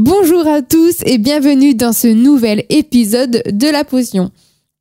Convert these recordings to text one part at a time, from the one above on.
Bonjour à tous et bienvenue dans ce nouvel épisode de La Potion.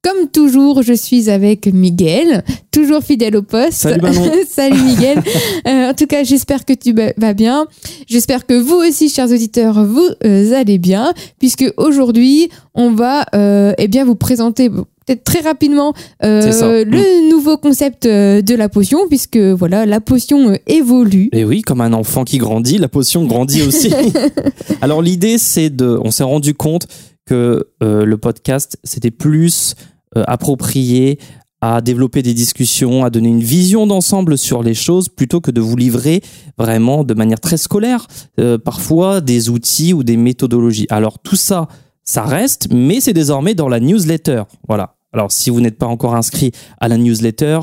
Comme toujours, je suis avec Miguel, toujours fidèle au poste. Salut. Salut Miguel. Euh, en tout cas, j'espère que tu vas bien. J'espère que vous aussi, chers auditeurs, vous euh, allez bien, puisque aujourd'hui, on va euh, eh bien vous présenter peut-être très rapidement euh, ça. le nouveau concept de la potion, puisque voilà, la potion évolue. Et oui, comme un enfant qui grandit, la potion grandit aussi. Alors l'idée, c'est de, on s'est rendu compte que euh, le podcast, c'était plus approprié à développer des discussions, à donner une vision d'ensemble sur les choses, plutôt que de vous livrer vraiment de manière très scolaire, euh, parfois des outils ou des méthodologies. Alors tout ça, ça reste, mais c'est désormais dans la newsletter. Voilà. Alors si vous n'êtes pas encore inscrit à la newsletter,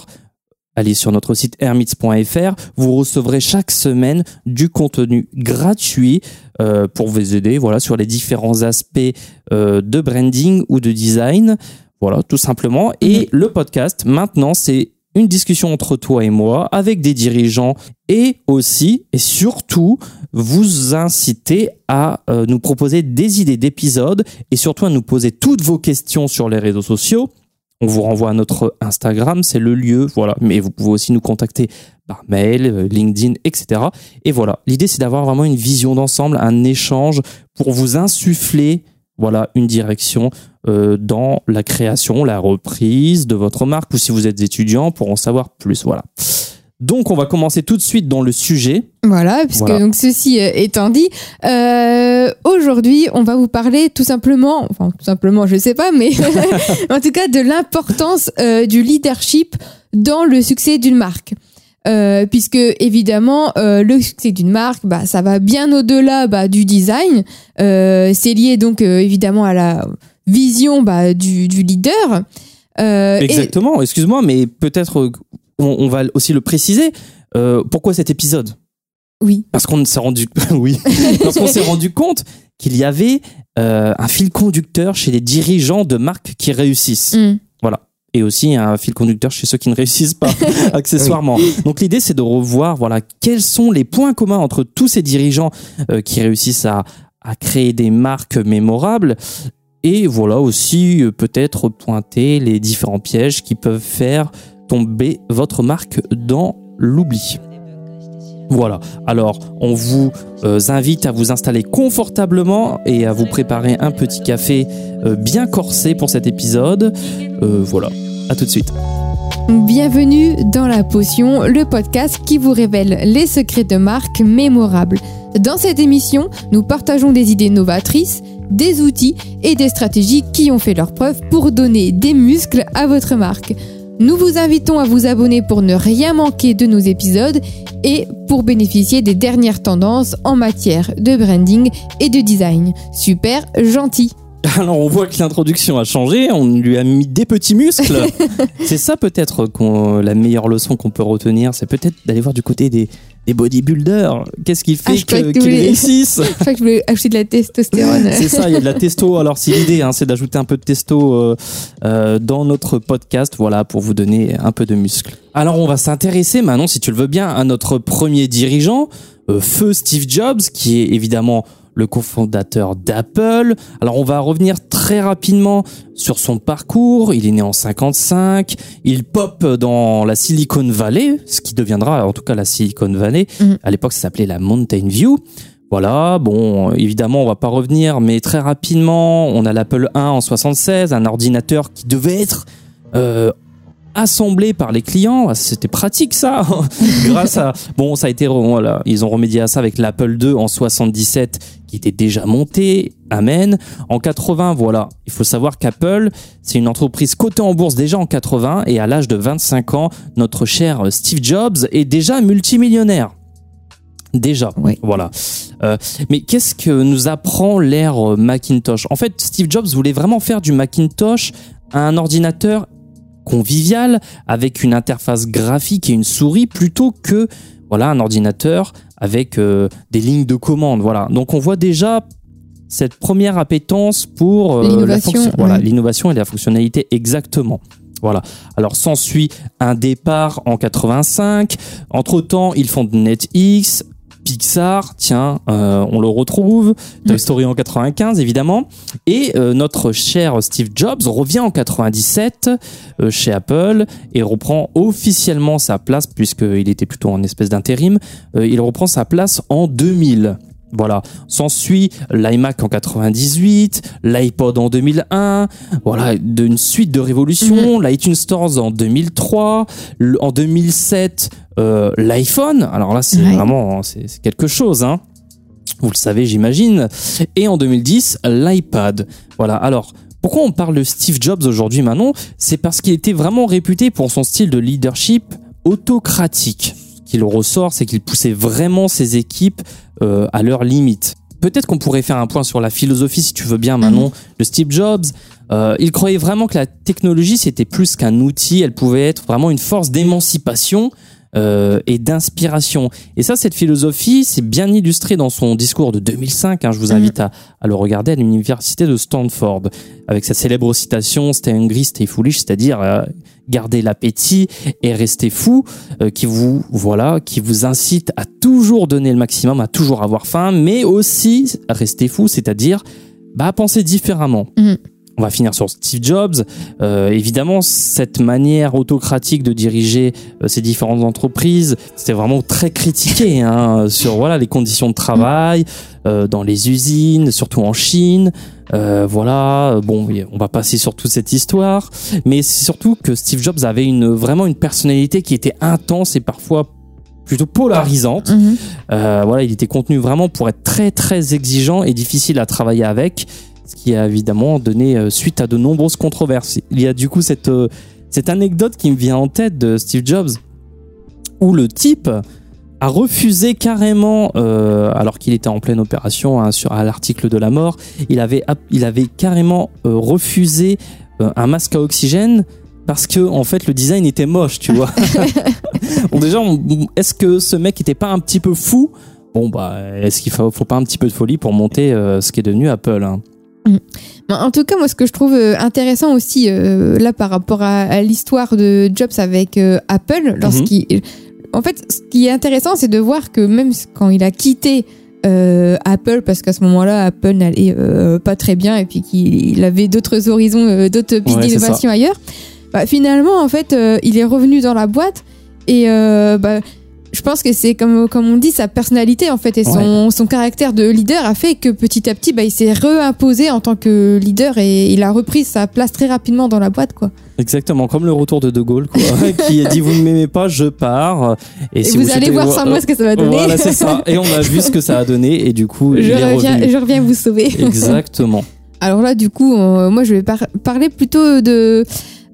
allez sur notre site hermits.fr. Vous recevrez chaque semaine du contenu gratuit euh, pour vous aider voilà, sur les différents aspects euh, de branding ou de design. Voilà, tout simplement. Et le podcast, maintenant, c'est une discussion entre toi et moi avec des dirigeants et aussi et surtout vous inciter à euh, nous proposer des idées d'épisodes et surtout à nous poser toutes vos questions sur les réseaux sociaux. On vous renvoie à notre Instagram, c'est le lieu, voilà. Mais vous pouvez aussi nous contacter par mail, euh, LinkedIn, etc. Et voilà, l'idée c'est d'avoir vraiment une vision d'ensemble, un échange pour vous insuffler, voilà, une direction euh, dans la création, la reprise de votre marque, ou si vous êtes étudiant pour en savoir plus, voilà. Donc on va commencer tout de suite dans le sujet. Voilà, puisque Voilà. donc ceci euh, étant dit, euh, aujourd'hui on va vous parler tout simplement, enfin tout simplement je sais pas, mais en tout cas de l'importance euh, du leadership dans le succès d'une marque. Euh, puisque évidemment euh, le succès d'une marque, bah, ça va bien au-delà bah, du design. Euh, c'est lié donc évidemment à la vision bah, du, du leader. Et- Exactement, excuse-moi, mais peut-être on, on va aussi le préciser. Pourquoi cet épisode? Oui. Parce qu'on s'est rendu, oui, parce qu'on s'est rendu compte qu'il y avait un fil conducteur chez les dirigeants de marques qui réussissent. Mm. Voilà. Et aussi un fil conducteur chez ceux qui ne réussissent pas, accessoirement. Donc l'idée, c'est de revoir, voilà, quels sont les points communs entre tous ces dirigeants euh, qui réussissent à, à créer des marques mémorables. Et voilà aussi, euh, peut-être pointer les différents pièges qui peuvent faire tomber votre marque dans l'oubli. Voilà. Alors, on vous euh, invite à vous installer confortablement et à vous préparer un petit café euh, bien corsé pour cet épisode. Euh, voilà. À tout de suite. Bienvenue dans La Potion, le podcast qui vous révèle les secrets de marques mémorables. Dans cette émission, nous partageons des idées novatrices, des outils et des stratégies qui ont fait leur preuve pour donner des muscles à votre marque. Nous vous invitons à vous abonner pour ne rien manquer de nos épisodes et pour bénéficier des dernières tendances en matière de branding et de design. Super gentil Alors, on voit que l'introduction a changé. On lui a mis des petits muscles. c'est ça peut-être qu'on- la meilleure leçon qu'on peut retenir. C'est peut-être d'aller voir du côté des, des bodybuilders. Qu'est-ce qui fait Ah, qu'ils voulais- réussissent Je crois que je voulais acheter de la testostérone. C'est ça, il y a de la testo. Alors c'est l'idée, hein, c'est d'ajouter un peu de testo euh, euh, dans notre podcast, voilà, pour vous donner un peu de muscle. Alors on va s'intéresser maintenant, si tu le veux bien, à notre premier dirigeant, euh, feu Steve Jobs, qui est évidemment le cofondateur d'Apple. Alors on va revenir très rapidement sur son parcours. Il est né en 55. Il pop dans la Silicon Valley, ce qui deviendra en tout cas la Silicon Valley. Mhm. À l'époque, ça s'appelait la Mountain View. Voilà, bon, évidemment, on va pas revenir, mais très rapidement, on a l'Apple 1 en 76, un ordinateur qui devait être euh, assemblé par les clients. Ah, C'était pratique ça. Grâce à bon, ça a été voilà, ils ont remédié à ça avec l'Apple 2 en 77 qui était déjà monté. Amen. En 80, voilà, il faut savoir qu'Apple, c'est une entreprise cotée en bourse déjà en 80 et à l'âge de 25 ans, notre cher Steve Jobs est déjà multimillionnaire. Déjà, Oui. voilà. Euh, mais qu'est-ce que nous apprend l'ère euh, Macintosh? En fait, Steve Jobs voulait vraiment faire du Macintosh un ordinateur convivial avec une interface graphique et une souris plutôt que voilà un ordinateur avec euh, des lignes de commande. Voilà. Donc on voit déjà cette première appétence pour euh, L'innovation, voilà, ouais. et la fonctionnalité exactement. Voilà. Alors s'ensuit un départ en 85. Entre temps, ils font NetX. Pixar, tiens, euh, on le retrouve. Toy Story en 95, évidemment. Et euh, notre cher Steve Jobs revient en 97 euh, chez Apple et reprend officiellement sa place, puisqu'il était plutôt en espèce d'intérim. Il reprend sa place en 2000. Voilà, s'ensuit l'iMac en 98, l'iPod en 2001, voilà, d'une suite de révolutions, l'iTunes Stores en 2003, le- en 2007, euh, l'iPhone. Alors là, c'est Ouais. vraiment, c'est quelque chose, hein. Vous le savez, j'imagine. Et en 2010, l'iPad. Voilà. Alors, pourquoi on parle de Steve Jobs aujourd'hui, Manon? C'est parce qu'il était vraiment réputé pour son style de leadership autocratique. Qu'il ressort, c'est qu'il poussait vraiment ses équipes euh, à leurs limites. Peut-être qu'on pourrait faire un point sur la philosophie, si tu veux bien, Manon, de Steve Jobs. Euh, il croyait vraiment que la technologie, c'était plus qu'un outil, elle pouvait être vraiment une force d'émancipation euh, et d'inspiration. Et ça, cette philosophie, c'est bien illustré dans son discours de 2005. hein. je vous invite à, à le regarder à l'université de Stanford, avec sa célèbre citation "Stay hungry, stay foolish", c'est-à-dire euh, garder l'appétit et rester fou, euh, qui vous voilà, qui vous incite à toujours donner le maximum, à toujours avoir faim, mais aussi rester fou, c'est-à-dire bah, à penser différemment. Mhm. On va finir sur Steve Jobs. Euh, évidemment, cette manière autocratique de diriger euh, ces différentes entreprises, c'était vraiment très critiqué hein, sur voilà les conditions de travail euh, dans les usines, surtout en Chine. Euh, voilà, bon, on va passer sur toute cette histoire, mais c'est surtout que Steve Jobs avait une vraiment une personnalité qui était intense et parfois plutôt polarisante. Mhm. Euh, voilà, il était contenu vraiment pour être très très exigeant et difficile à travailler avec, qui a évidemment donné euh, suite à de nombreuses controverses. Il y a du coup cette euh, cette anecdote qui me vient en tête de Steve Jobs où le type a refusé carrément, euh, alors qu'il était en pleine opération hein, sur à l'article de la mort, il avait il avait carrément euh, refusé euh, un masque à oxygène parce que en fait le design était moche, tu vois. bon déjà, est-ce que ce mec était pas un petit peu fou? Bon bah, est-ce qu'il faut, faut pas un petit peu de folie pour monter euh, ce qui est devenu Apple hein? Ben, En tout cas, moi, ce que je trouve euh, intéressant aussi, euh, là, par rapport à, à l'histoire de Jobs avec euh, Apple, lorsqu'il. En fait, ce qui est intéressant, c'est de voir que même quand il a quitté euh, Apple, parce qu'à ce moment-là, Apple n'allait pas très bien et puis qu'il il avait d'autres horizons, d'autres pistes Ouais, d'innovation ailleurs, bah, finalement, en fait, il est revenu dans la boîte et bah, je pense que c'est comme, comme on dit, sa personnalité en fait et son, son caractère de leader a fait que petit à petit, bah, il s'est réimposé en tant que leader et il a repris sa place très rapidement dans la boîte. Quoi. Exactement, comme le retour de De Gaulle, quoi, qui a dit vous ne m'aimez pas, je pars. Et, si vous, allez voir sans moi ce que ça va donner. Voilà, c'est ça. Et on a vu ce que ça a donné, et du coup, je, il reviens, revenu. je reviens vous sauver. Exactement. Alors là, du coup, euh, moi, je vais par- parler plutôt de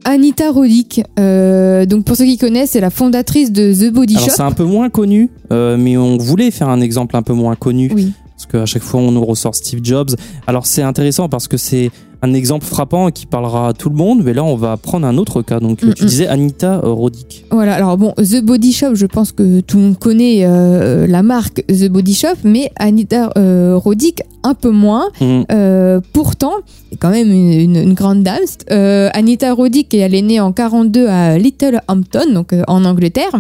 Anita Roddick. Euh, donc, pour ceux qui connaissent, c'est la fondatrice de The Body Alors Shop. c'est un peu moins connu, euh, mais on voulait faire un exemple un peu moins connu. Oui. Qu'à chaque fois, on nous ressort Steve Jobs. Alors, c'est intéressant parce que c'est un exemple frappant qui parlera à tout le monde. Mais là, on va prendre un autre cas. Donc, Mm, tu mm. disais Anita euh, Roddick. Voilà, alors bon, The Body Shop, je pense que tout le monde connaît euh, la marque The Body Shop, mais Anita euh, Roddick, un peu moins. Mm. Euh, pourtant, quand même une, une- une grande dame. Euh, Anita Roddick, elle est née en 42 à Little Hampton, donc euh, en Angleterre.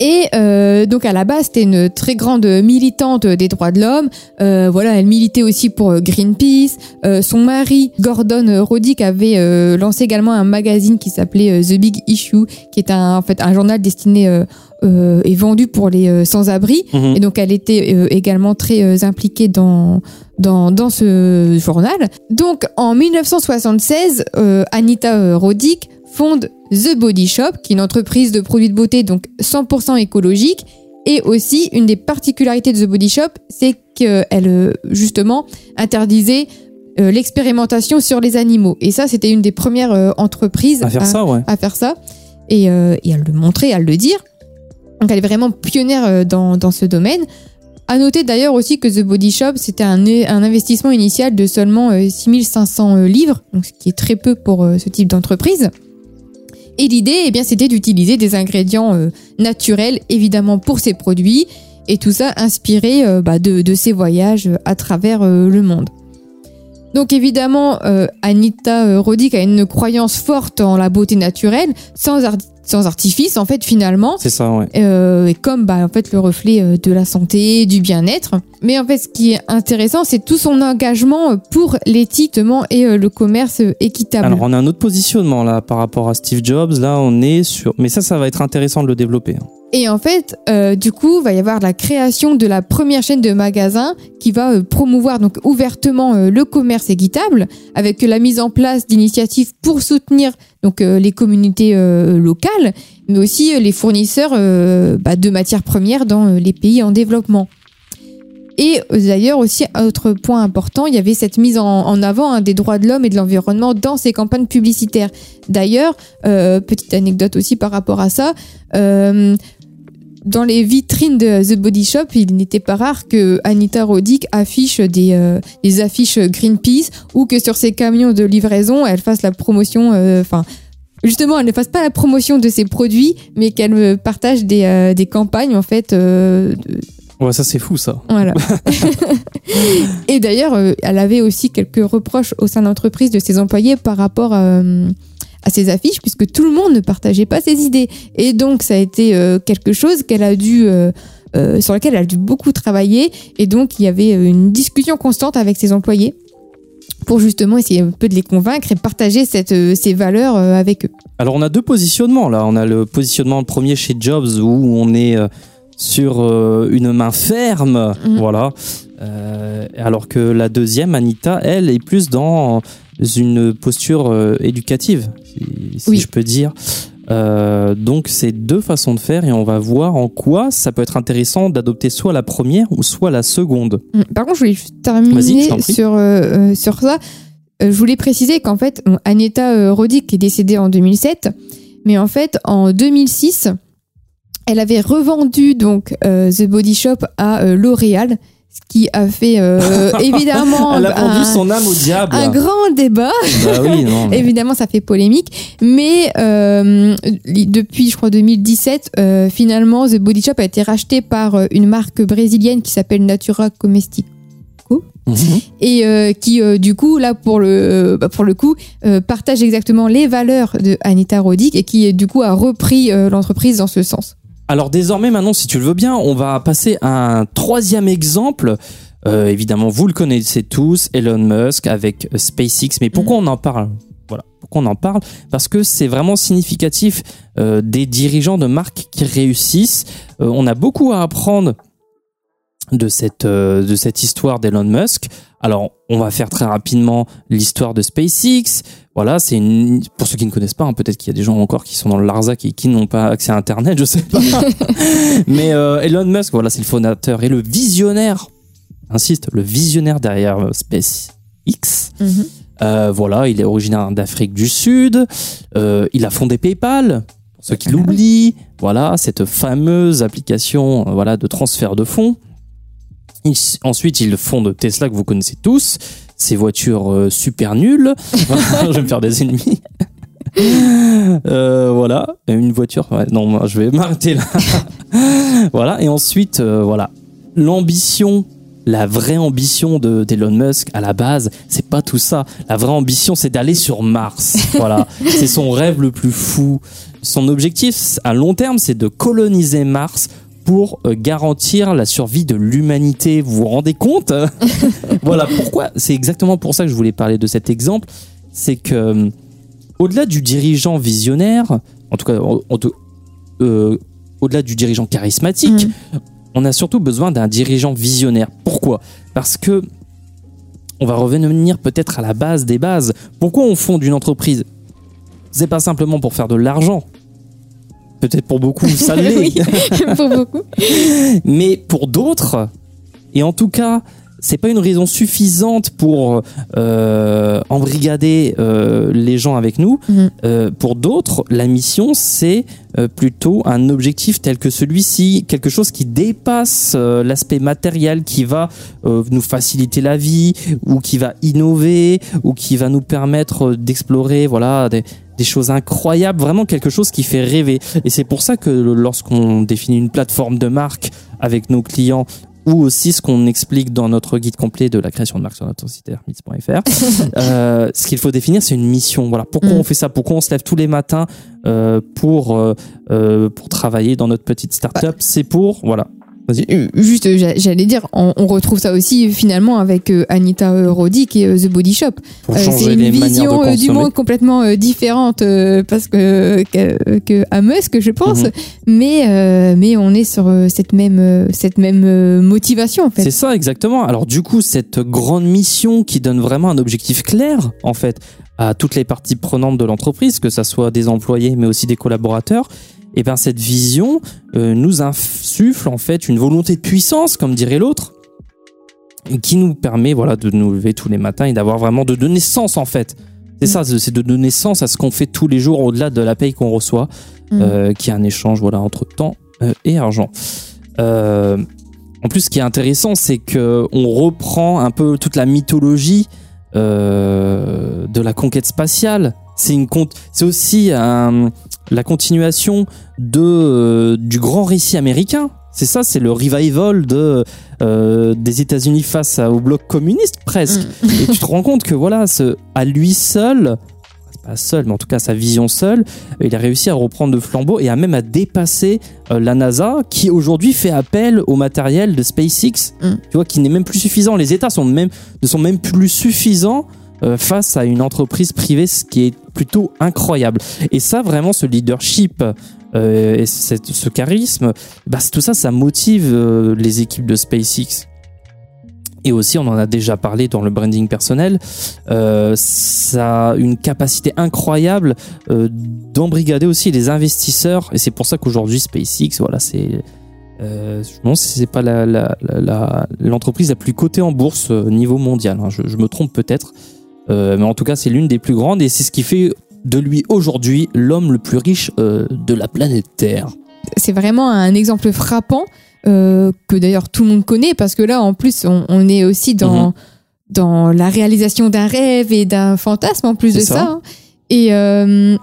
Et euh, donc à la base, c'était une très grande militante des droits de l'homme. Euh, voilà, elle militait aussi pour euh, Greenpeace. Euh, son mari, Gordon Roddick, avait euh, lancé également un magazine qui s'appelait euh, The Big Issue, qui est un, en fait un journal destiné euh, euh, et vendu pour les sans-abri. Mhm. Et donc elle était également très impliquée dans, dans, dans ce journal. Donc en 1976, euh, Anita Roddick fonde The Body Shop, qui est une entreprise de produits de beauté donc 100% écologique. Et aussi, une des particularités de The Body Shop, c'est qu'elle, euh, justement, interdisait euh, l'expérimentation sur les animaux. Et ça, c'était une des premières euh, entreprises À faire ça, ouais. à faire ça et, euh, et à le montrer, à le dire. Donc elle est vraiment pionnière dans, dans ce domaine. À noter d'ailleurs aussi que The Body Shop, c'était un, un investissement initial de seulement euh, 6500 euh, livres, donc ce qui est très peu pour ce type d'entreprise. Et l'idée, eh bien, c'était d'utiliser des ingrédients euh, naturels, évidemment, pour ces produits, et tout ça inspiré euh, bah, de, ses voyages à travers euh, le monde. Donc évidemment, euh, Anita euh, Roddick a une croyance forte en la beauté naturelle, sans, ar- sans artifice en fait finalement. C'est ça, ouais. Euh, et comme bah, en fait le reflet de la santé, du bien-être. Mais en fait, ce qui est intéressant, c'est tout son engagement pour l'éthiquement et euh, le commerce équitable. Alors on a un autre positionnement là par rapport à Steve Jobs. Là, on est sur. Mais ça, ça va être intéressant de le développer. hein. Et en fait, euh, du coup, va y avoir la création de la première chaîne de magasins qui va euh, promouvoir donc ouvertement euh, le commerce équitable, avec la mise en place d'initiatives pour soutenir donc les communautés locales, mais aussi les fournisseurs bah, de matières premières dans les pays en développement. Et d'ailleurs aussi, autre point important, il y avait cette mise en, avant hein, des droits de l'homme et de l'environnement dans ces campagnes publicitaires. D'ailleurs, petite anecdote aussi par rapport à ça, dans les vitrines de The Body Shop, il n'était pas rare que Anita Roddick affiche des, euh, des affiches Greenpeace ou que sur ses camions de livraison, elle fasse la promotion, euh, enfin, justement, elle ne fasse pas la promotion de ses produits, mais qu'elle euh, partage des, euh, des campagnes, en fait, de- Ouais, ça c'est fou ça. voilà. Et d'ailleurs, elle avait aussi quelques reproches au sein de l'entreprise de ses employés par rapport euh, à ses affiches, puisque tout le monde ne partageait pas ses idées. Et donc, ça a été euh, quelque chose qu'elle a dû, euh, euh, sur lequel elle a dû beaucoup travailler. Et donc, il y avait une discussion constante avec ses employés pour justement essayer un peu de les convaincre et partager cette, ces valeurs avec eux. Alors on a deux positionnements là. On a le positionnement premier chez Jobs où on est sur une main ferme, Mhm. voilà. Alors que la deuxième, Anita, elle est plus dans une posture euh, éducative, si, si Oui. je peux dire. Euh, donc c'est deux façons de faire et on va voir en quoi ça peut être intéressant d'adopter soit la première ou soit la seconde. Mm. Par contre, je voulais juste Vas-y, je terminer sur, euh, sur ça. Je voulais préciser qu'en fait, Aneta Roddick est décédée en 2007, mais en fait, en 2006, elle avait revendu donc The Body Shop à L'Oréal, ce qui a fait euh, évidemment Elle a vendu un, son âme au diable. un grand débat. Bah oui, non. mais- Évidemment, ça fait polémique, mais euh, li- depuis, je crois, 2017, euh, finalement, The Body Shop a été racheté par euh, une marque brésilienne qui s'appelle Natura Comestico Mhm. et euh, qui, euh, du coup, là, pour le, bah, pour le coup, euh, partage exactement les valeurs de Anita Roddick et qui, du coup, a repris euh, l'entreprise dans ce sens. Alors désormais, maintenant, si tu le veux bien, on va passer à un troisième exemple. Euh, évidemment, vous le connaissez tous, Elon Musk avec SpaceX. Mais pourquoi on en parle? Voilà, pourquoi on en parle? Parce que c'est vraiment significatif euh, des dirigeants de marques qui réussissent. Euh, on a beaucoup à apprendre de cette de cette histoire d'Elon Musk. Alors, on va faire très rapidement l'histoire de SpaceX. Voilà, c'est une pour ceux qui ne connaissent pas, hein, peut-être qu'il y a des gens encore qui sont dans le Larzac et qui n'ont pas accès à Internet, je sais pas. Mais euh, Elon Musk, voilà, c'est le fondateur et le visionnaire. Insiste, le visionnaire derrière euh, SpaceX. Euh, voilà, il est originaire d'Afrique du Sud. Euh, il a fondé PayPal, pour ceux qui l'oublient. Voilà, cette fameuse application euh, voilà, de transfert de fonds. Ensuite, il fonde Tesla, que vous connaissez tous. Ces voitures euh, super nulles. je vais me faire des ennemis. Euh, voilà, une voiture. ouais, non, moi, je vais m'arrêter là. voilà, et ensuite, euh, voilà, l'ambition la vraie ambition de d'Elon Musk à la base, c'est pas tout ça. La vraie ambition, c'est d'aller sur Mars. Voilà, c'est son rêve le plus fou. Son objectif à long terme, c'est de coloniser Mars pour euh, garantir la survie de l'humanité. Vous vous rendez compte Voilà pourquoi. C'est exactement pour ça que je voulais parler de cet exemple. C'est que euh, au-delà du dirigeant visionnaire, en tout cas, euh, au-delà du dirigeant charismatique, on a surtout besoin d'un dirigeant visionnaire. Pourquoi? Parce que on va revenir peut-être à la base des bases. Pourquoi on fonde une entreprise? C'est pas simplement pour faire de l'argent. Peut-être pour beaucoup, ça l'est. oui, pour beaucoup. Mais pour d'autres, et en tout cas, c'est pas une raison suffisante pour euh, embrigader euh, les gens avec nous. Mhm. Euh, pour d'autres, la mission, c'est plutôt un objectif tel que celui-ci, quelque chose qui dépasse l'aspect matériel, qui va nous faciliter la vie, ou qui va innover, ou qui va nous permettre d'explorer, voilà, des, des choses incroyables, vraiment quelque chose qui fait rêver. Et c'est pour ça que lorsqu'on définit une plateforme de marque avec nos clients ou aussi ce qu'on explique dans notre guide complet de la création de marque sur notre site hermits.fr. euh, ce qu'il faut définir, c'est une mission. Voilà, pourquoi Mm. on fait ça? Pourquoi on se lève tous les matins euh, pour euh, pour travailler dans notre petite start-up? C'est pour voilà. Euh, Juste, euh, j'a- j'allais dire, on, on retrouve ça aussi finalement avec euh, Anita Roddick et euh, The Body Shop. C'est une vision du monde complètement différente parce que, que que à Musk, je pense, Mhm. mais mais on est sur cette même cette même motivation en fait. C'est ça exactement. Alors du coup, cette grande mission qui donne vraiment un objectif clair en fait à toutes les parties prenantes de l'entreprise, que ça soit des employés mais aussi des collaborateurs, et ben cette vision euh, nous insuffle en fait une volonté de puissance, comme dirait l'autre, qui nous permet voilà de nous lever tous les matins et d'avoir vraiment de donner sens en fait. C'est ça, c'est de donner sens à ce qu'on fait tous les jours au-delà de la paye qu'on reçoit, Mm. euh, qui est un échange voilà entre temps euh, et argent. En plus, ce qui est intéressant, c'est que on reprend un peu toute la mythologie de la conquête spatiale. C'est une c'est aussi un- la continuation de euh, du grand récit américain. C'est ça, c'est le revival de euh, des États-Unis face à- au bloc communiste presque. Et tu te rends compte que voilà, ce, à lui seul, c'est pas seul, mais en tout cas sa vision seule, euh, il a réussi à reprendre le flambeau et à même à dépasser euh, la NASA, qui aujourd'hui fait appel au matériel de SpaceX, Mm. tu vois, qui n'est même plus suffisant. Les États sont même ne sont même plus suffisants euh, face à une entreprise privée, ce qui est plutôt incroyable. Et ça, vraiment, ce leadership. euh, et ce charisme, bah, tout ça, ça motive euh, les équipes de SpaceX. Et aussi, on en a déjà parlé dans le branding personnel, euh, ça a une capacité incroyable euh, d'embrigader aussi les investisseurs. Et c'est pour ça qu'aujourd'hui, SpaceX, voilà, c'est. Euh, je pense que c'est pas l'entreprise la, plus cotée en bourse euh, niveau mondial. hein. Je, me trompe peut-être, Euh, mais en tout cas, c'est l'une des plus grandes et c'est ce qui fait de lui aujourd'hui l'homme le plus riche euh, de la planète Terre. c'est vraiment un exemple frappant euh, que d'ailleurs tout le monde connaît parce que là en plus on, on est aussi dans Mhm. dans la réalisation d'un rêve et d'un fantasme en plus de ça. ça, hein. et euh,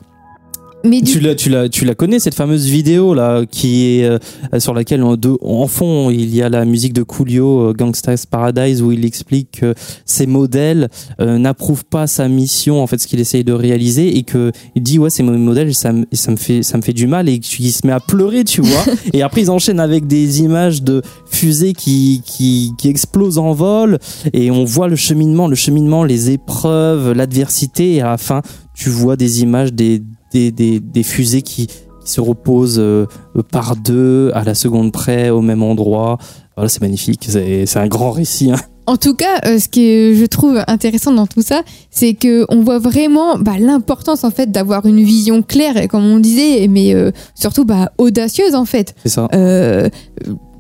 mais du Tu la, tu la, tu la connais cette fameuse vidéo là qui est euh, sur laquelle en, de- en fond il y a la musique de Coolio, euh, Gangsta's Paradise, où il explique que ces modèles euh, n'approuvent pas sa mission, en fait ce qu'il essaye de réaliser, et que il dit ouais c'est mon modèle, ça, me- et ça me fait ça me fait du mal, et qu'il se met à pleurer, tu vois. et après ils enchaînent avec des images de fusées qui qui qui explosent en vol, et on voit le cheminement, le cheminement, les épreuves, l'adversité, et à la fin tu vois des images des des, des, des fusées qui, qui se reposent euh, par deux à la seconde près au même endroit. Voilà, c'est magnifique. C'est un grand récit. hein. En tout cas, euh, ce que je trouve intéressant dans tout ça, c'est que on voit vraiment bah, l'importance en fait d'avoir une vision claire, comme on disait, mais euh, surtout bah, audacieuse en fait. C'est ça. Euh,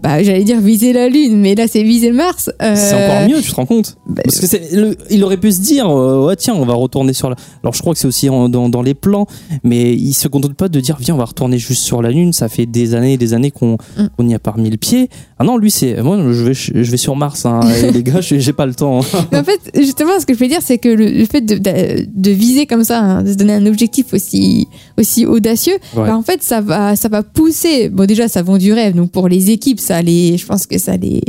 bah, j'allais dire viser la lune, mais là c'est viser Mars. Euh, C'est encore mieux, tu te rends compte bah, Parce que c'est le- il aurait pu se dire, euh, ouais tiens, on va retourner sur la. Alors je crois que c'est aussi en- dans, dans les plans, mais il se contente pas de dire, viens, on va retourner juste sur la lune. Ça fait des années et des années qu'on Mm. qu'on y a pas remis le pied. Ah non, lui c'est, moi je vais je vais sur Mars. Hein, et les gars, j'ai pas le temps. hein. Mais en fait, justement, ce que je veux dire, c'est que le, le fait de, de, de viser comme ça, hein, de se donner un objectif aussi, aussi audacieux, Ouais. bah, en fait, ça va, ça va pousser. Bon, déjà, ça vend du rêve. Donc, pour les équipes, ça les, je pense que ça les,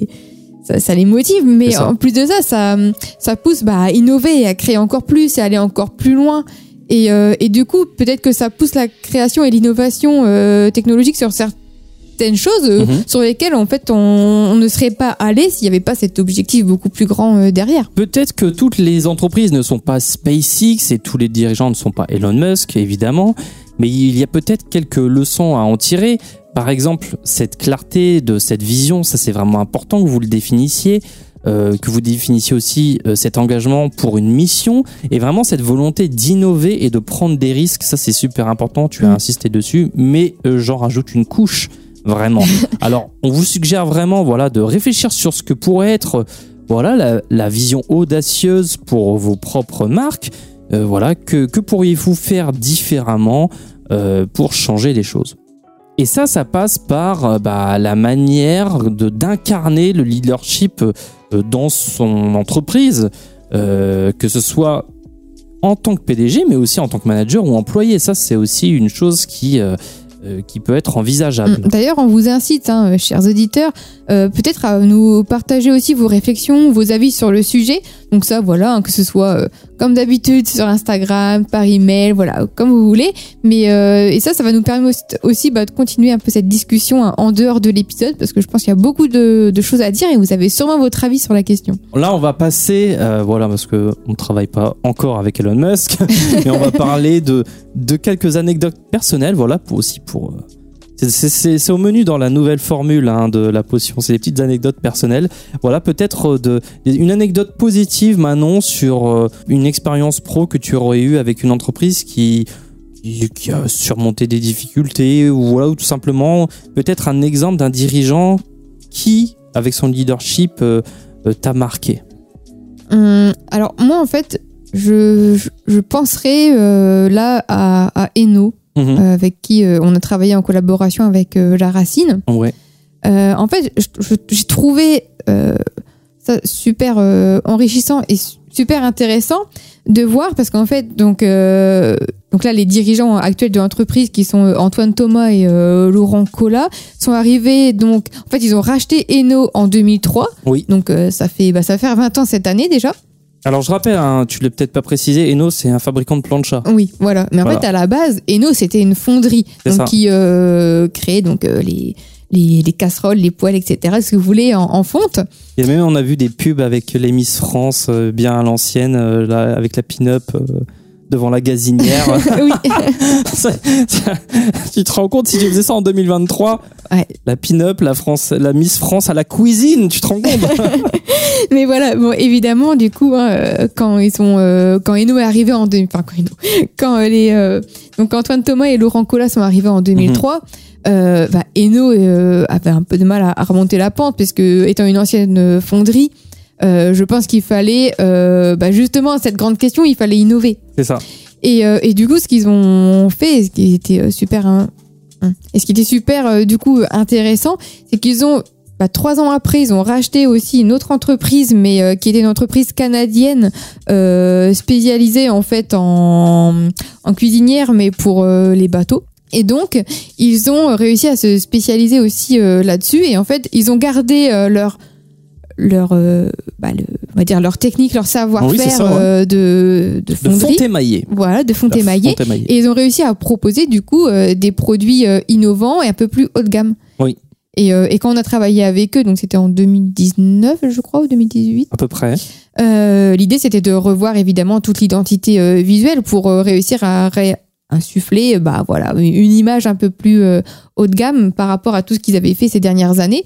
ça, ça les motive. Mais en plus de ça, ça, ça pousse bah, à innover, à créer encore plus et à aller encore plus loin. Et, euh, et du coup, peut-être que ça pousse la création et l'innovation euh, technologique sur certaines choses euh, Mhm. sur lesquelles, en fait, on, on ne serait pas allé s'il n'y avait pas cet objectif beaucoup plus grand derrière. Peut-être que toutes les entreprises ne sont pas SpaceX et tous les dirigeants ne sont pas Elon Musk, évidemment, mais il y a peut-être quelques leçons à en tirer. Par exemple, cette clarté de cette vision, ça c'est vraiment important que vous le définissiez, euh, que vous définissiez aussi euh, cet engagement pour une mission et vraiment cette volonté d'innover et de prendre des risques, ça c'est super important, tu as Mm. insisté dessus, mais euh, j'en rajoute une couche, vraiment. Alors, on vous suggère vraiment voilà, de réfléchir sur ce que pourrait être voilà la, la vision audacieuse pour vos propres marques. Euh, voilà, que, pourriez-vous faire différemment euh, pour changer les choses? Et ça, ça passe par euh, bah, la manière de d'incarner le leadership dans son entreprise, que ce soit en tant que PDG, mais aussi en tant que manager ou employé. Ça, c'est aussi une chose qui, euh, euh, qui peut être envisageable. Mm. D'ailleurs, on vous incite, hein, chers auditeurs, euh, peut-être à nous partager aussi vos réflexions, vos avis sur le sujet. Donc ça, voilà, hein, que ce soit euh, comme d'habitude sur Instagram, par email, voilà, comme vous voulez. Mais euh, et ça, ça va nous permettre aussi, bah, de continuer un peu cette discussion hein, en dehors de l'épisode, parce que je pense qu'il y a beaucoup de, de choses à dire et vous avez sûrement votre avis sur la question. Là, on va passer, euh, voilà, parce que on ne travaille pas encore avec Elon Musk, mais on va parler de, de quelques anecdotes personnelles, voilà, pour aussi pour. euh, c'est- au menu dans la nouvelle formule hein, de la potion. C'est des petites anecdotes personnelles. Voilà, peut-être euh, une anecdote positive, Manon, sur euh, une expérience pro que tu aurais eue avec une entreprise qui qui, a surmonté des difficultés ou voilà, ou tout simplement peut-être un exemple d'un dirigeant qui, avec son leadership, t'a marqué. Hum, alors moi, en fait, je, je, je penserais euh, là à, à Eno, Mhm. euh, avec qui euh, on a travaillé en collaboration avec La Racine. Ouais. En fait, j'ai trouvé ça super enrichissant et su- super intéressant de voir parce qu'en fait, donc, donc là, les dirigeants actuels de l'entreprise qui sont Antoine Thomas et Laurent Collat sont arrivés donc, en fait, ils ont racheté Eno en 2003. Oui. Donc ça fait bah, ça faire 20 ans cette année déjà. Alors je rappelle, hein, tu l'as peut-être pas précisé, Eno c'est un fabricant de plancha. Oui, voilà. Mais en Voilà. fait, à la base, Eno, c'était une fonderie donc, qui euh, créait donc euh, les, les, les casseroles, les poêles, etc. Ce que vous voulez en, en fonte? Et même on a vu des pubs avec les Miss France euh, bien à l'ancienne, là, avec la pin-up devant la gazinière. oui. Ça- ça- tu te rends compte si tu faisais ça en 2023 Ouais. La pin-up, la, France, la Miss France à la cuisine, tu te rends compte? Mais voilà, bon, évidemment, du coup, hein, quand ils sont, euh, quand Eno est arrivé en deux, enfin quand Eno, quand euh, les, euh, donc Antoine Thomas et Laurent Collat sont arrivés en 2003. euh, bah, Eno avait un peu de mal à, à remonter la pente parce que étant une ancienne fonderie, euh, je pense qu'il fallait euh, bah, justement cette grande question, il fallait innover. C'est ça. Et, euh, et du coup, ce qu'ils ont fait, ce qui était super, hein, hein, et ce qui était super du coup intéressant, c'est qu'ils ont bah, trois ans après, ils ont racheté aussi une autre entreprise, mais euh, qui était une entreprise canadienne euh, spécialisée en fait en, en cuisinière, mais pour euh, les bateaux. Et donc, ils ont réussi à se spécialiser aussi là-dessus. Et en fait, ils ont gardé leur leur euh, bah, le- on va dire leur technique, leur savoir-faire ouais. euh, de, de De fonderie. fond émaillé. Voilà, de fond émaillé. fonte émaillée. Et ils ont réussi à proposer du coup euh, des produits euh, innovants et un peu plus haut de gamme. Oui. Et, euh, et quand on a travaillé avec eux, donc c'était en 2019, je crois, ou 2018, À peu près. euh, l'idée c'était de revoir évidemment toute l'identité visuelle pour réussir à ré- insuffler bah, voilà, une image un peu plus haut de gamme par rapport à tout ce qu'ils avaient fait ces dernières années.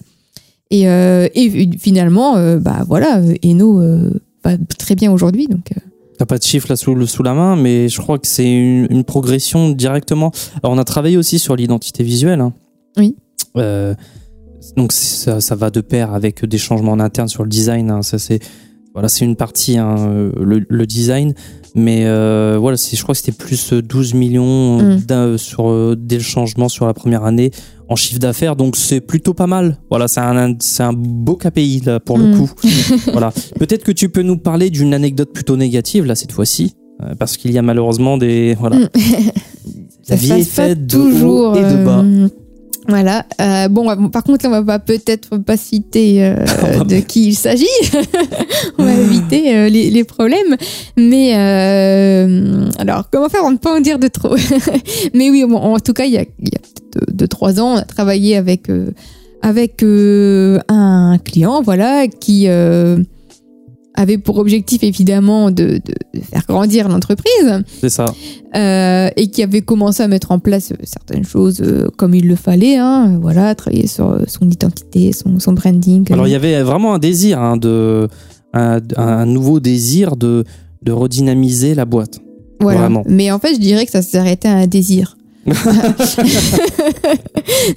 Et, euh, et finalement, euh, bah, voilà, euh, Eno va très bien aujourd'hui. Donc, T'as pas de chiffre là sous, la main, mais je crois que c'est une, une progression directement. Alors, on a travaillé aussi sur l'identité visuelle. hein. Oui. Euh, donc ça, ça va de pair avec des changements en interne sur le design. hein. Ça c'est voilà, c'est une partie hein, euh, le, le design, mais euh, voilà, je crois que c'était plus 12 millions Mm. d'un- sur euh, des changements sur la première année en chiffre d'affaires. Donc c'est plutôt pas mal. Voilà, c'est un beau KPI là pour le Mm. coup. voilà. Peut-être que tu peux nous parler d'une anecdote plutôt négative là cette fois-ci, euh, parce qu'il y a malheureusement des voilà. Mm. La vie est faite de toujours haut et de bas. euh, voilà. Euh, bon, par contre, on va pas peut-être pas citer euh, de qui il s'agit. on va éviter euh, les, les problèmes. Mais alors, comment faire pour ne pas en dire de trop Mais oui, bon, en tout cas, il y a, il y a peut-être deux, trois ans, on a travaillé avec avec un client, voilà, qui avait pour objectif évidemment de, faire grandir l'entreprise C'est ça. euh, et qui avait commencé à mettre en place euh, certaines choses euh, comme il le fallait, hein, voilà, travailler sur son identité, son, son branding. Alors il y avait vraiment un désir hein, de un, un nouveau désir de de redynamiser la boîte. voilà. vraiment. Mais en fait, je dirais que ça s'arrêtait à un désir.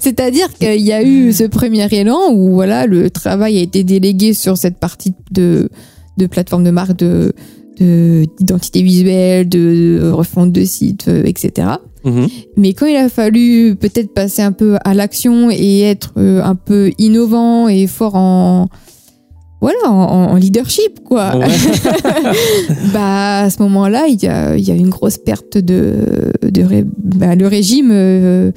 C'est-à-dire qu'il y a eu ce premier élan où voilà, le travail a été délégué sur cette partie de, de plateforme de marque, de de- d'identité visuelle, de, refonte de site, euh, etc. Mhm. Mais quand il a fallu peut-être passer un peu à l'action et être euh, un peu innovant et fort en voilà en, en leadership quoi. Ouais. bah à ce moment-là, il y a, il y a une grosse perte de, de ré- bah, le régime. euh,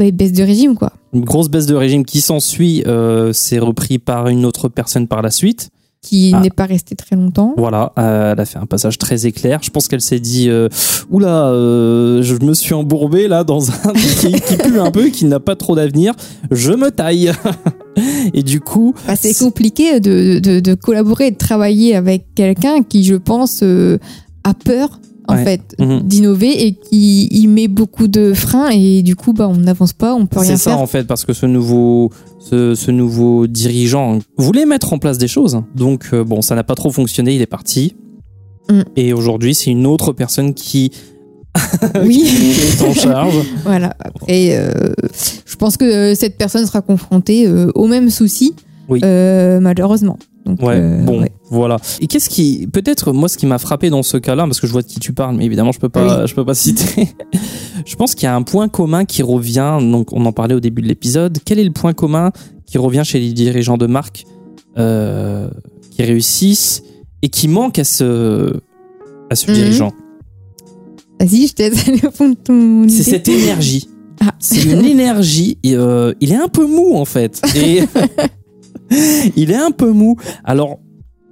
Ouais, baisse de régime, quoi. Une grosse baisse de régime qui s'ensuit, euh, c'est repris par une autre personne par la suite. Qui Ah. n'est pas resté très longtemps. Voilà, euh, elle a fait un passage très éclair. Je pense qu'elle s'est dit euh, Oula, euh, je me suis embourbé là dans un qui, qui pue un peu, qui n'a pas trop d'avenir. Je me taille. Et du coup, Bah, c'est compliqué de, de, de collaborer de travailler avec quelqu'un qui, je pense, euh, a peur en Ouais. fait Mhm. d'innover et qui y met beaucoup de freins et du coup bah on n'avance pas, on peut rien c'est ça faire. en fait, parce que ce nouveau, ce, ce nouveau dirigeant voulait mettre en place des choses. Donc euh, bon, ça n'a pas trop fonctionné, il est parti. Mm. Et aujourd'hui, c'est une autre personne qui Oui, est en charge. voilà. Après, euh, je pense que euh, cette personne sera confrontée euh, au même souci, Oui. euh, malheureusement. Donc, Ouais, euh, bon, ouais. Voilà. Et qu'est-ce qui, peut-être, moi, ce qui m'a frappé dans ce cas-là, parce que je vois de qui tu parles, mais évidemment, je peux pas, je peux pas citer. je pense qu'il y a un point commun qui revient. Donc, on en parlait au début de l'épisode. Quel est le point commun qui revient chez les dirigeants de marque euh, qui réussissent et qui manque à ce, à ce Mhm. dirigeant? Vas-y, je t'aide à aller au fond de ton C'est cette énergie. Ah. C'est une énergie. et, euh, il est un peu mou en fait. Et il est un peu mou. Alors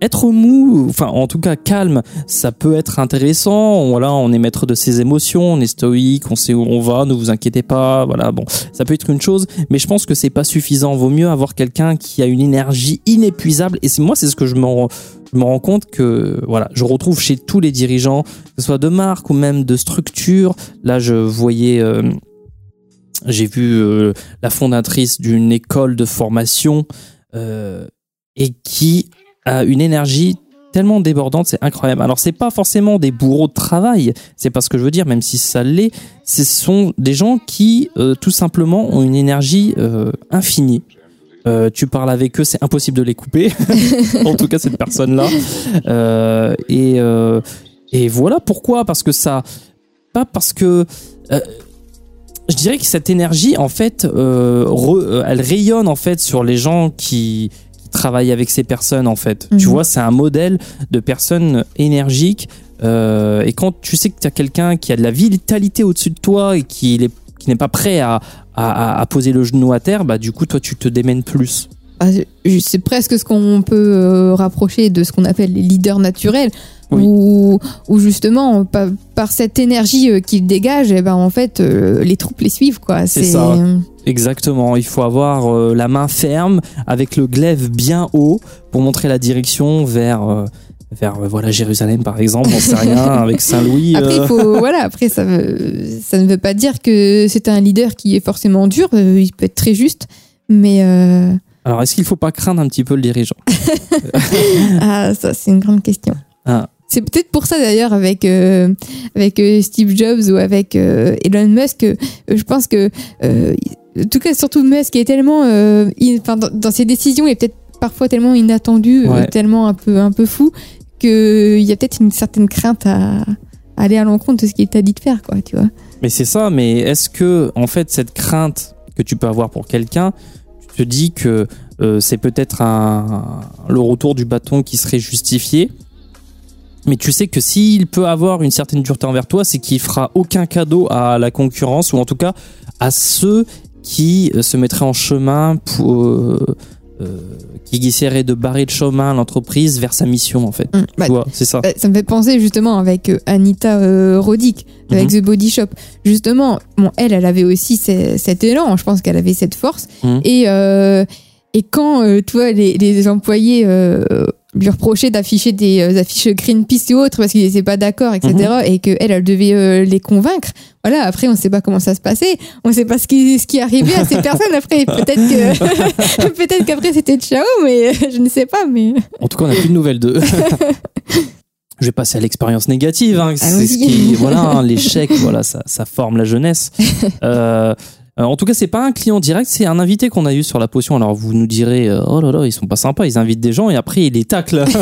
être mou, enfin en tout cas calme, ça peut être intéressant. Voilà, on est maître de ses émotions, on est stoïque, on sait où on va, ne vous inquiétez pas. Voilà, bon, ça peut être une chose, mais je pense que c'est pas suffisant. Vaut mieux avoir quelqu'un qui a une énergie inépuisable. Et moi, c'est ce que je me rends- je me rends compte que voilà, je retrouve chez tous les dirigeants, que ce soit de marque ou même de structure. Là, je voyais, euh, j'ai vu euh, la fondatrice d'une école de formation euh, et qui a une énergie tellement débordante, c'est incroyable. Alors, c'est pas forcément des bourreaux de travail, c'est pas ce que je veux dire, même si ça l'est. Ce sont des gens qui, euh, tout simplement, ont une énergie euh, infinie. Euh, tu parles avec eux, c'est impossible de les couper. en tout cas, cette personne-là. Et, et voilà pourquoi. Parce que ça. Pas parce que. je dirais que cette énergie, en fait, elle rayonne en fait sur les gens qui, qui travaillent avec ces personnes. En fait, tu Mhm. vois, c'est un modèle de personnes énergiques. euh, et quand tu sais que tu as quelqu'un qui a de la vitalité au-dessus de toi et qui n'est pas prêt à, à, poser le genou à terre, bah du coup, toi, tu te démènes plus. Ah, C'est presque ce qu'on peut euh, rapprocher de ce qu'on appelle les leaders naturels, Oui. où, où justement, par, par cette énergie euh, qu'ils dégagent, eh ben, en fait, euh, les troupes les suivent. quoi. C'est ça. Exactement, il faut avoir euh, la main ferme avec le glaive bien haut pour montrer la direction vers euh, vers euh, voilà Jérusalem par exemple, on sait rien avec Saint-Louis. Après, il faut, voilà, après ça, veut- ça ne veut pas dire que c'est un leader qui est forcément dur, il peut être très juste, mais Alors est-ce qu'il faut pas craindre un petit peu le dirigeant? Ah, ça c'est une grande question. Ah. C'est peut-être pour ça d'ailleurs avec euh, avec euh, Steve Jobs ou avec euh, Elon Musk, je pense que euh, en tout cas surtout Musk est tellement, dans, dans ses décisions, il est peut-être parfois tellement inattendu, Ouais. tellement un peu un peu fou que il y a peut-être une certaine crainte à, à aller à l'encontre de ce qu'il t'a dit de faire, quoi, tu vois. Mais c'est ça, mais est-ce que en fait cette crainte que tu peux avoir pour quelqu'un, tu te dis que c'est peut-être un le retour du bâton qui serait justifié mais tu sais que s'il peut avoir une certaine dureté envers toi, c'est qu'il fera aucun cadeau à la concurrence ou en tout cas à ceux qui euh, se mettraient en chemin pour euh, euh, qui essaieraient de barrer le chemin à l'entreprise vers sa mission en fait. Hum, bah, Tu vois, c'est ça. Bah, ça me fait penser justement avec Anita euh, Roddick, avec Mhm. The Body Shop. Justement, bon, elle, elle avait aussi ce- cet élan, je pense qu'elle avait cette force. Mhm. Et, et quand, euh, tu vois, les, les employés euh, lui reprochaient d'afficher des euh, affiches Greenpeace et autres parce qu'ils n'étaient pas d'accord, etc., et que elle, elle devait euh, les convaincre. Voilà, après, on ne sait pas comment ça se passait, on ne sait pas ce qui, ce qui arrivait à ces personnes après. Peut-être que, peut-être qu'après c'était ciao, mais je ne sais pas, mais. En tout cas, on n'a plus de nouvelles d'eux. Je vais passer à l'expérience négative. hein. C'est Allons-y. ce qui, voilà, hein, l'échec, voilà, ça, ça forme la jeunesse. Euh, en tout cas, c'est pas un client direct, c'est un invité qu'on a eu sur la potion. Alors vous nous direz, euh, oh là là, ils sont pas sympas, ils invitent des gens et après ils les taclent.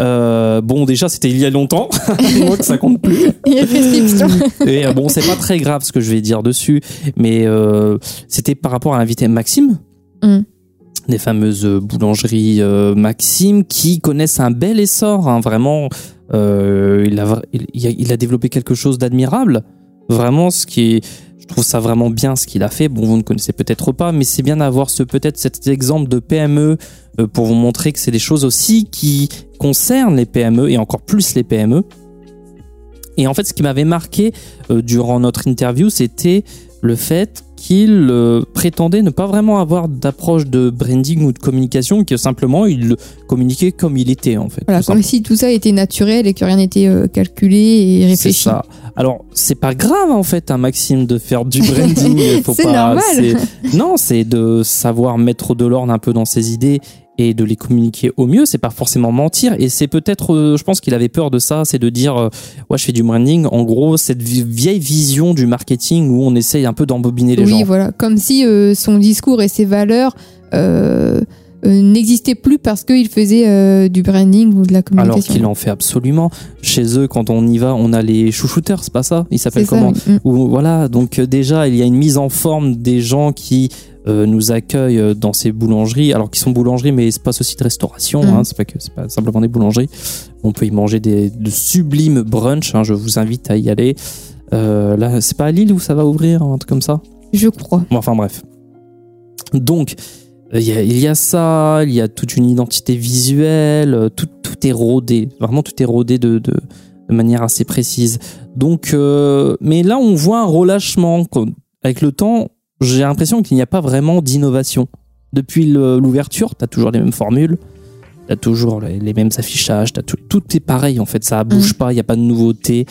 Euh, bon, déjà, c'était il y a longtemps, moi que ça compte plus. Il y a prescription. Et euh, bon, c'est pas très grave ce que je vais dire dessus, mais euh, c'était par rapport à l'invité Maxime. Mm. Des fameuses boulangeries euh, Maxime qui connaissent un bel essor, hein, vraiment. Euh, il, a, il, a, il a développé quelque chose d'admirable. Vraiment, ce qui est. je trouve ça vraiment bien ce qu'il a fait. Bon, vous ne connaissez peut-être pas, mais c'est bien d'avoir ce peut-être cet exemple de PME euh, pour vous montrer que c'est des choses aussi qui concernent les PME et encore plus les PME. Et en fait, ce qui m'avait marqué euh, durant notre interview, c'était le fait qu'il euh, prétendait ne pas vraiment avoir d'approche de branding ou de communication, que simplement il communiquait comme il était en fait. Voilà, comme si tout ça était naturel et que rien n'était calculé et C'est réfléchi. ça. Alors, c'est pas grave en fait, un Maxime, de faire du branding. Faut C'est pas, normal. Non, c'est de savoir mettre de l'ordre un peu dans ses idées et de les communiquer au mieux. C'est pas forcément mentir. Et c'est peut-être, euh, je pense qu'il avait peur de ça, c'est de dire, euh, ouais, je fais du branding. En gros, cette vi- vieille vision du marketing où on essaye un peu d'embobiner les oui, gens. voilà, comme si euh, son discours et ses valeurs euh, n'existaient plus parce qu'il faisait euh, du branding ou de la Alors communication. qu'il en fait absolument. Chez eux, quand on y va, on a les chouchouteurs, c'est pas ça? Ils s'appellent comment? oui. Mm. Ou voilà, donc euh, déjà il y a une mise en forme des gens qui euh, nous accueillent dans ces boulangeries, alors qu'ils sont boulangeries, mais c'est pas aussi de restauration, Mm. hein, c'est pas que c'est pas simplement des boulangeries. On peut y manger des de sublimes brunchs. hein, je vous invite à y aller. Là, c'est pas à Lille où ça va ouvrir, un truc comme ça? Je crois. Bon, enfin bref. Donc, il y, a, il y a ça, il y a toute une identité visuelle, euh, tout, tout est rodé, vraiment tout est rodé de, de, de manière assez précise. Donc, euh, mais là, on voit un relâchement. Avec le temps, j'ai l'impression qu'il n'y a pas vraiment d'innovation. Depuis l'ouverture, tu as toujours les mêmes formules, tu as toujours les, les mêmes affichages, t'as tout, tout est pareil en fait, ça bouge pas, il n'y a pas de nouveauté.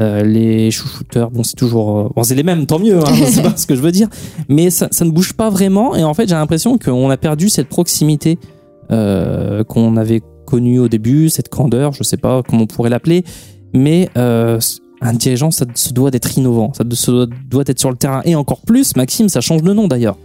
Euh, les chouchouteurs, bon, c'est toujours. euh, Bon, c'est les mêmes, tant mieux, hein, c'est pas ce que je veux dire. Mais ça, ça ne bouge pas vraiment. Et en fait, j'ai l'impression qu'on a perdu cette proximité euh, qu'on avait connue au début, cette candeur, je sais pas comment on pourrait l'appeler. Mais euh, un dirigeant, ça se doit d'être innovant, ça se doit, être sur le terrain. Et encore plus, Maxime, ça change de nom d'ailleurs.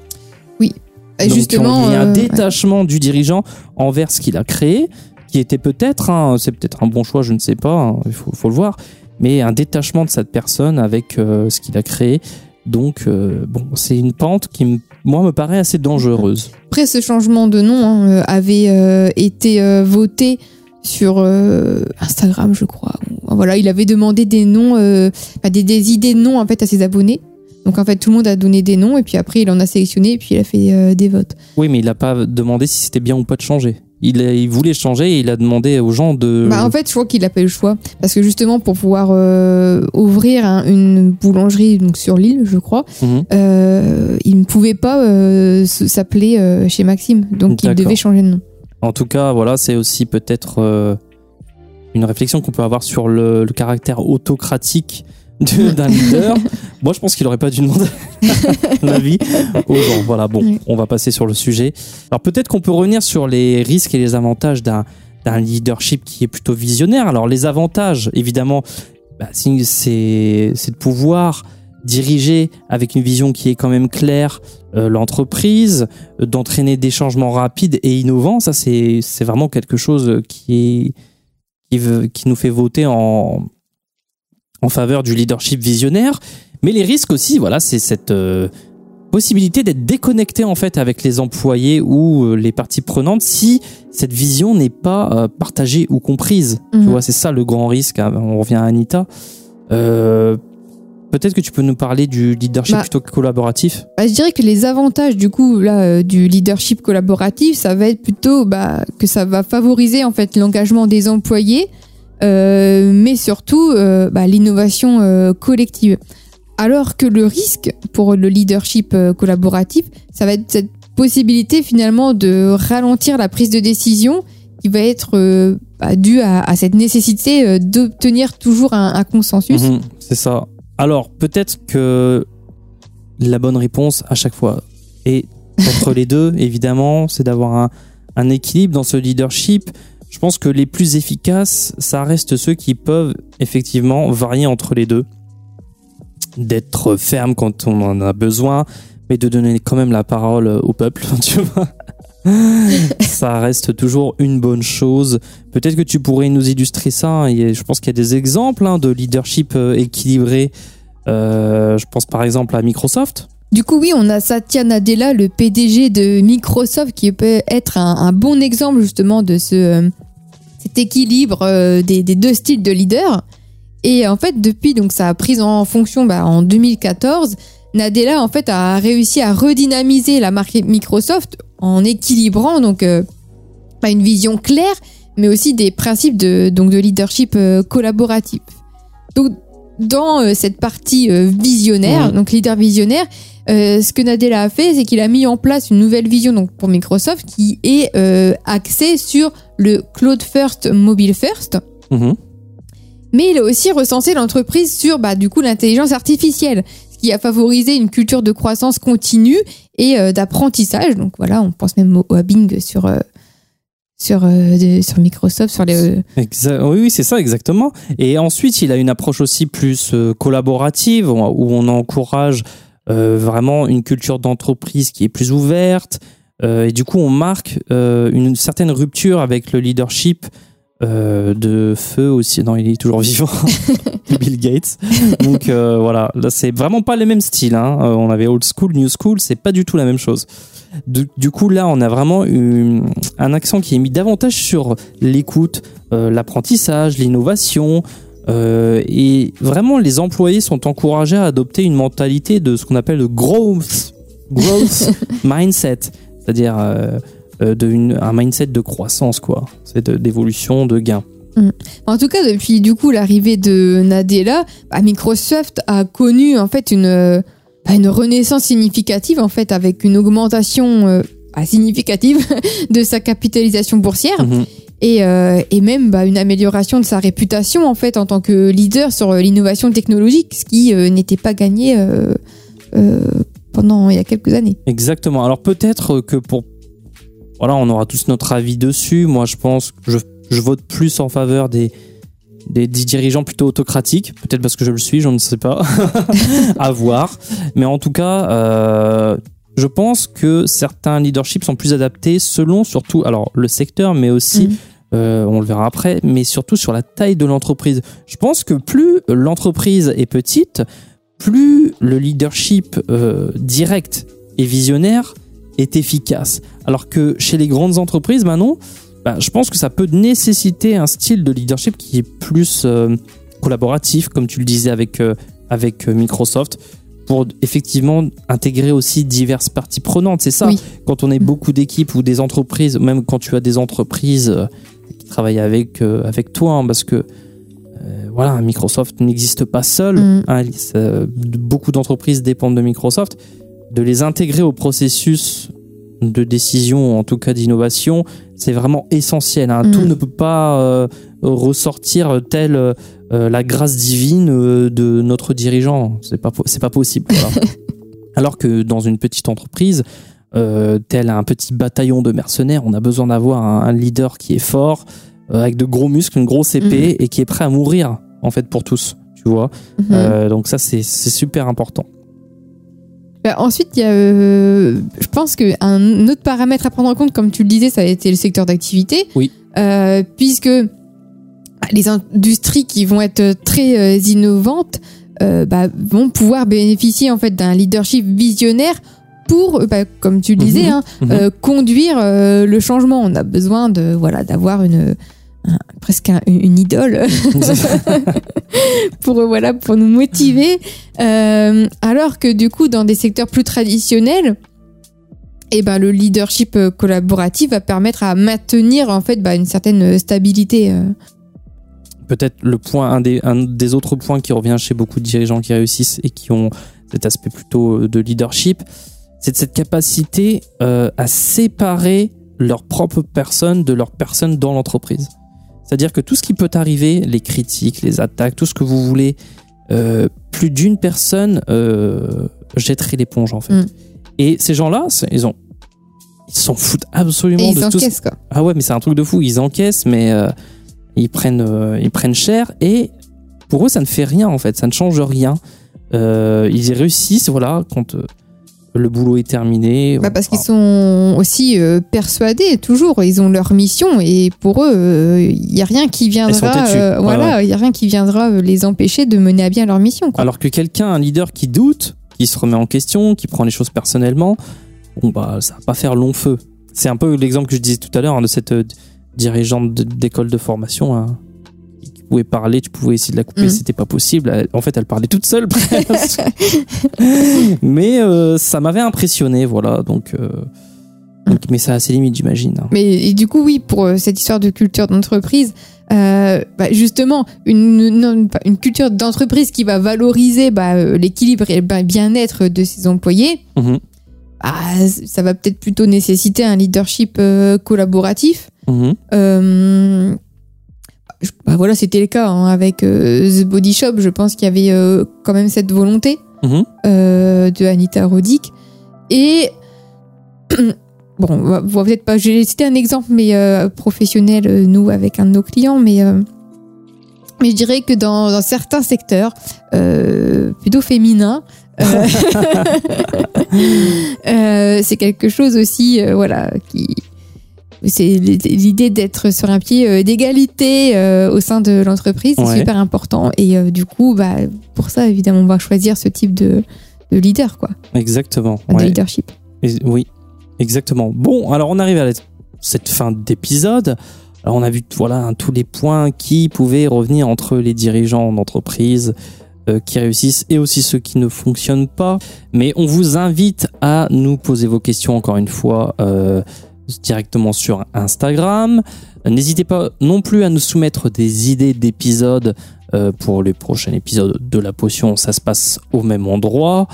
Et Donc, Justement, il y a un ouais. détachement du dirigeant envers ce qu'il a créé, qui était peut-être, hein, c'est peut-être un bon choix, je ne sais pas, hein, il faut, faut le voir, mais un détachement de cette personne avec euh, ce qu'il a créé. Donc, euh, bon, c'est une pente qui, moi, me paraît assez dangereuse. Après, ce changement de nom hein, euh, avait euh, été euh, voté sur Instagram, je crois. Voilà, il avait demandé des noms, enfin, des, des idées de noms en fait à ses abonnés. Donc en fait, tout le monde a donné des noms et puis après, il en a sélectionné et puis il a fait des votes. Oui, mais il n'a pas demandé si c'était bien ou pas de changer. Il, a- il voulait changer et il a demandé aux gens de. Bah, en fait, je crois qu'il n'a pas eu le choix parce que justement pour pouvoir euh, ouvrir un- une boulangerie donc sur l'île, je crois, Mhm. euh, il ne pouvait pas euh, s'appeler chez Maxime, donc il devait changer de nom. En tout cas, voilà, c'est aussi peut-être une réflexion qu'on peut avoir sur le, le caractère autocratique d'un leader. Moi, je pense qu'il aurait pas dû demander l'avis aux gens. Voilà, bon, on va passer sur le sujet. Alors peut-être qu'on peut revenir sur les risques et les avantages d'un d'un leadership qui est plutôt visionnaire. Alors les avantages, évidemment, bah, c'est de pouvoir diriger avec une vision qui est quand même claire euh, l'entreprise, euh, d'entraîner des changements rapides et innovants. Ça, c'est c'est vraiment quelque chose qui est qui, veut- qui nous fait voter en en faveur du leadership visionnaire. Mais les risques aussi, voilà, c'est cette euh, possibilité d'être déconnecté en fait avec les employés ou euh, les parties prenantes si cette vision n'est pas euh, partagée ou comprise. Mhm. Tu vois, c'est ça le grand risque. hein. On revient à Anita. Peut-être que tu peux nous parler du leadership Bah, plutôt que collaboratif? Bah, je dirais que les avantages du coup là euh, du leadership collaboratif, ça va être plutôt bah, que ça va favoriser en fait l'engagement des employés, mais surtout euh, bah, l'innovation euh, collective. Alors que le risque pour le leadership euh, collaboratif, ça va être cette possibilité finalement de ralentir la prise de décision qui va être euh, bah, due à, à cette nécessité euh, d'obtenir toujours un, un consensus. Mhm, c'est ça. Alors, peut-être que la bonne réponse à chaque fois est entre les deux, évidemment, c'est d'avoir un, un équilibre dans ce leadership. Je pense que les plus efficaces, ça reste ceux qui peuvent effectivement varier entre les deux. D'être ferme quand on en a besoin, mais de donner quand même la parole au peuple, tu vois. ça reste toujours une bonne chose. Peut-être que tu pourrais nous illustrer ça. hein. Je pense qu'il y a des exemples hein, de leadership euh, équilibré. Euh, je pense par exemple à Microsoft. Du coup, oui, on a Satya Nadella, le PDG de Microsoft, qui peut être un, un bon exemple justement de ce, euh, cet équilibre euh, des, deux styles de leader. Et en fait, depuis donc sa prise en fonction bah, en 2014, Nadella en fait a réussi à redynamiser la marque Microsoft en équilibrant donc euh, une vision claire, mais aussi des principes de donc de leadership euh, collaboratif. Dans euh, cette partie euh, visionnaire, Mhm. donc leader visionnaire, euh, ce que Nadella a fait, c'est qu'il a mis en place une nouvelle vision donc pour Microsoft qui est euh, axée sur le cloud first, mobile first. Mhm. Mais il a aussi recensé l'entreprise sur bah, du coup l'intelligence artificielle, ce qui a favorisé une culture de croissance continue et euh, d'apprentissage. Donc voilà, on pense même au, Bing sur sur euh, sur Microsoft, sur les euh, Exa- oui, oui, c'est ça exactement. Et ensuite, il a une approche aussi plus euh, collaborative, où on encourage euh, vraiment une culture d'entreprise qui est plus ouverte. Euh, et du coup, on marque une certaine rupture avec le leadership de Feu aussi. Non, il est toujours vivant, Bill Gates. Donc voilà, là, c'est vraiment pas les mêmes styles. hein. On avait old school, new school, c'est pas du tout la même chose. Du, du coup, là, on a vraiment un accent qui est mis davantage sur l'écoute, euh, l'apprentissage, l'innovation. euh, et vraiment, les employés sont encouragés à adopter une mentalité de ce qu'on appelle le growth, growth mindset, c'est-à-dire euh, de un mindset de croissance, quoi. C'est de- d'évolution, de gain. En tout cas, depuis du coup l'arrivée de Nadella, bah, Microsoft a connu en fait une une renaissance significative en fait avec une augmentation euh, bah, significative de sa capitalisation boursière Mhm. et, euh, et même bah, une amélioration de sa réputation en fait en tant que leader sur euh, l'innovation technologique, ce qui euh, n'était pas gagné euh, pendant il y a quelques années. Exactement. Alors peut-être que pour voilà, on aura tous notre avis dessus. Moi, je pense que je, je vote plus en faveur des, des, des dirigeants plutôt autocratiques. Peut-être parce que je le suis, je ne sais pas. à voir. Mais en tout cas, euh, je pense que certains leaderships sont plus adaptés selon surtout alors le secteur, mais aussi Mhm. euh, on le verra après, mais surtout sur la taille de l'entreprise. Je pense que plus l'entreprise est petite, plus le leadership euh, direct et visionnaire est efficace. Alors que chez les grandes entreprises, maintenant, bah, je pense que ça peut nécessiter un style de leadership qui est plus euh, collaboratif, comme tu le disais avec, euh, avec euh, Microsoft, pour effectivement intégrer aussi diverses parties prenantes. C'est ça, Oui. quand on est beaucoup d'équipes ou des entreprises, même quand tu as des entreprises euh, qui travaillent avec, avec toi, hein, parce que voilà, Microsoft n'existe pas seul. Mm. hein, beaucoup d'entreprises dépendent de Microsoft. De les intégrer au processus de décision, en tout cas d'innovation, c'est vraiment essentiel. hein. Mm. Tout ne peut pas euh, ressortir telle euh, la grâce divine euh, de notre dirigeant. C'est pas c'est pas possible. voilà. Alors que dans une petite entreprise, tel un petit bataillon de mercenaires, on a besoin d'avoir un, un leader qui est fort, avec de gros muscles, une grosse épée et qui est prêt à mourir en fait pour tous. Tu vois. Mhm. Euh, donc ça c'est super important. Bah, ensuite, il y a, euh, je pense qu'un autre paramètre à prendre en compte, comme tu le disais, ça a été le secteur d'activité. Oui. Euh, puisque les industries qui vont être très euh, innovantes bah, vont pouvoir bénéficier en fait d'un leadership visionnaire pour, bah, comme tu le disais, Mhm. hein, Mhm. conduire le changement. On a besoin de voilà d'avoir une un- presque un- une idole pour voilà pour nous motiver Euh, alors que du coup dans des secteurs plus traditionnels et ben le leadership collaboratif va permettre à maintenir en fait bah, une certaine stabilité euh. peut-être le point, un des, un des autres points qui revient chez beaucoup de dirigeants qui réussissent et qui ont cet aspect plutôt euh, de leadership, c'est cette capacité euh, à séparer leur propre personne de leur personne dans l'entreprise. C'est-à-dire que tout ce qui peut arriver, les critiques, les attaques, tout ce que vous voulez, euh, plus d'une personne euh, jetterait l'éponge en fait. Mm. Et ces gens-là, ils ont, ils s'en foutent absolument et ils de tout ce s'encaissent quoi. ah ouais, mais c'est un truc de fou. Ils encaissent, mais euh, ils prennent, ils prennent cher et pour eux, ça ne fait rien en fait. Ça ne change rien. Ils y réussissent, voilà, quand le boulot est terminé. Bah, parce qu'ils sont aussi euh, persuadés toujours ils ont leur mission et pour eux il y a rien qui viendra têtus. euh, Ouais, voilà il y a rien qui viendra euh, les empêcher de mener à bien leur mission quoi. Alors que quelqu'un, un leader qui doute, qui se remet en question, qui prend les choses personnellement, bon bah ça va pas faire long feu. C'est un peu l'exemple que je disais tout à l'heure hein, de cette euh, dirigeante d'école de formation hein, pouvais parler, tu pouvais essayer de la couper, Mm. c'était pas possible. Elle- en fait, elle parlait toute seule presque. mais euh, ça m'avait impressionné, voilà. Donc, euh, donc- mais ça a ses limites, j'imagine. hein. Mais et du coup, oui, pour euh, cette histoire de culture d'entreprise, euh, bah, justement, une, culture d'entreprise qui va valoriser bah, l'équilibre et le bien-être de ses employés, Mhm. ah, ça va peut-être plutôt nécessiter un leadership euh, collaboratif. Euh, je- bah voilà, c'était le cas hein, avec euh, The Body Shop. Je pense qu'il y avait euh, quand même cette volonté Mhm. euh, de Anita Roddick. Et bon, on va, peut-être pas. J'ai cité un exemple, mais professionnel, nous avec un de nos clients, mais mais je dirais que dans, dans certains secteurs plutôt féminins. euh, c'est quelque chose aussi, euh, voilà, qui c'est l'idée d'être sur un pied euh, d'égalité euh, au sein de l'entreprise, c'est Ouais. super important. Et euh, du coup, bah, pour ça, évidemment, on va choisir ce type de, de leader, quoi, Exactement. de ouais. leadership. Et- oui, exactement. Bon, alors on arrive à cette fin d'épisode. Alors on a vu voilà tous les points qui pouvaient revenir entre les dirigeants d'entreprise euh, qui réussissent et aussi ceux qui ne fonctionnent pas. Mais on vous invite à nous poser vos questions encore une fois euh, directement sur Instagram. N'hésitez pas non plus à nous soumettre des idées d'épisodes euh, pour les prochains épisodes de la potion. Ça se passe au même endroit.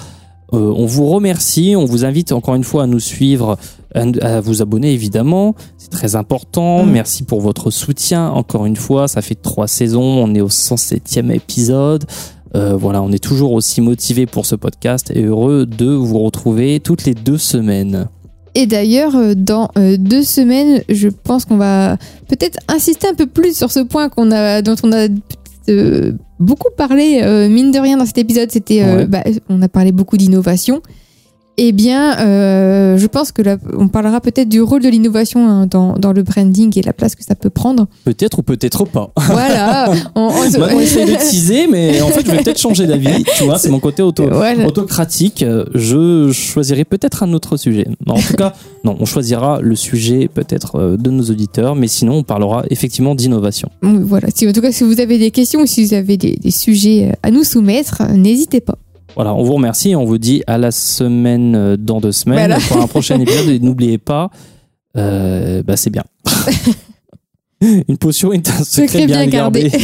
Euh, on vous remercie, on vous invite encore une fois à nous suivre, à, vous abonner évidemment, c'est très important. Mhm. Merci pour votre soutien encore une fois, ça fait trois saisons, on est au 107e épisode. Euh, voilà, on est toujours aussi motivé pour ce podcast et heureux de vous retrouver toutes les deux semaines. Et d'ailleurs, euh, dans euh, deux semaines, je pense qu'on va peut-être insister un peu plus sur ce point qu'on a, dont on a euh, beaucoup parlé, euh, mine de rien, dans cet épisode. C'était, euh, Ouais. bah, on a parlé beaucoup d'innovation. Eh bien, euh, je pense que là, on parlera peut-être du rôle de l'innovation hein, dans, dans le branding et la place que ça peut prendre. Peut-être ou peut-être pas. Voilà. on, on se- essaie de teaser, mais en fait, je vais peut-être changer d'avis. Tu vois, c'est mon côté auto, Voilà. autocratique. Je choisirai peut-être un autre sujet. Non, en tout cas, non, on choisira le sujet peut-être euh, de nos auditeurs, mais sinon, on parlera effectivement d'innovation. Voilà. Si, en tout cas, si vous avez des questions ou si vous avez des, des sujets à nous soumettre, n'hésitez pas. Voilà, on vous remercie. et On vous dit à la semaine euh, dans deux semaines pour un prochain épisode. Et n'oubliez pas, euh, bah c'est bien. une potion est un secret, secret bien, bien, gardé.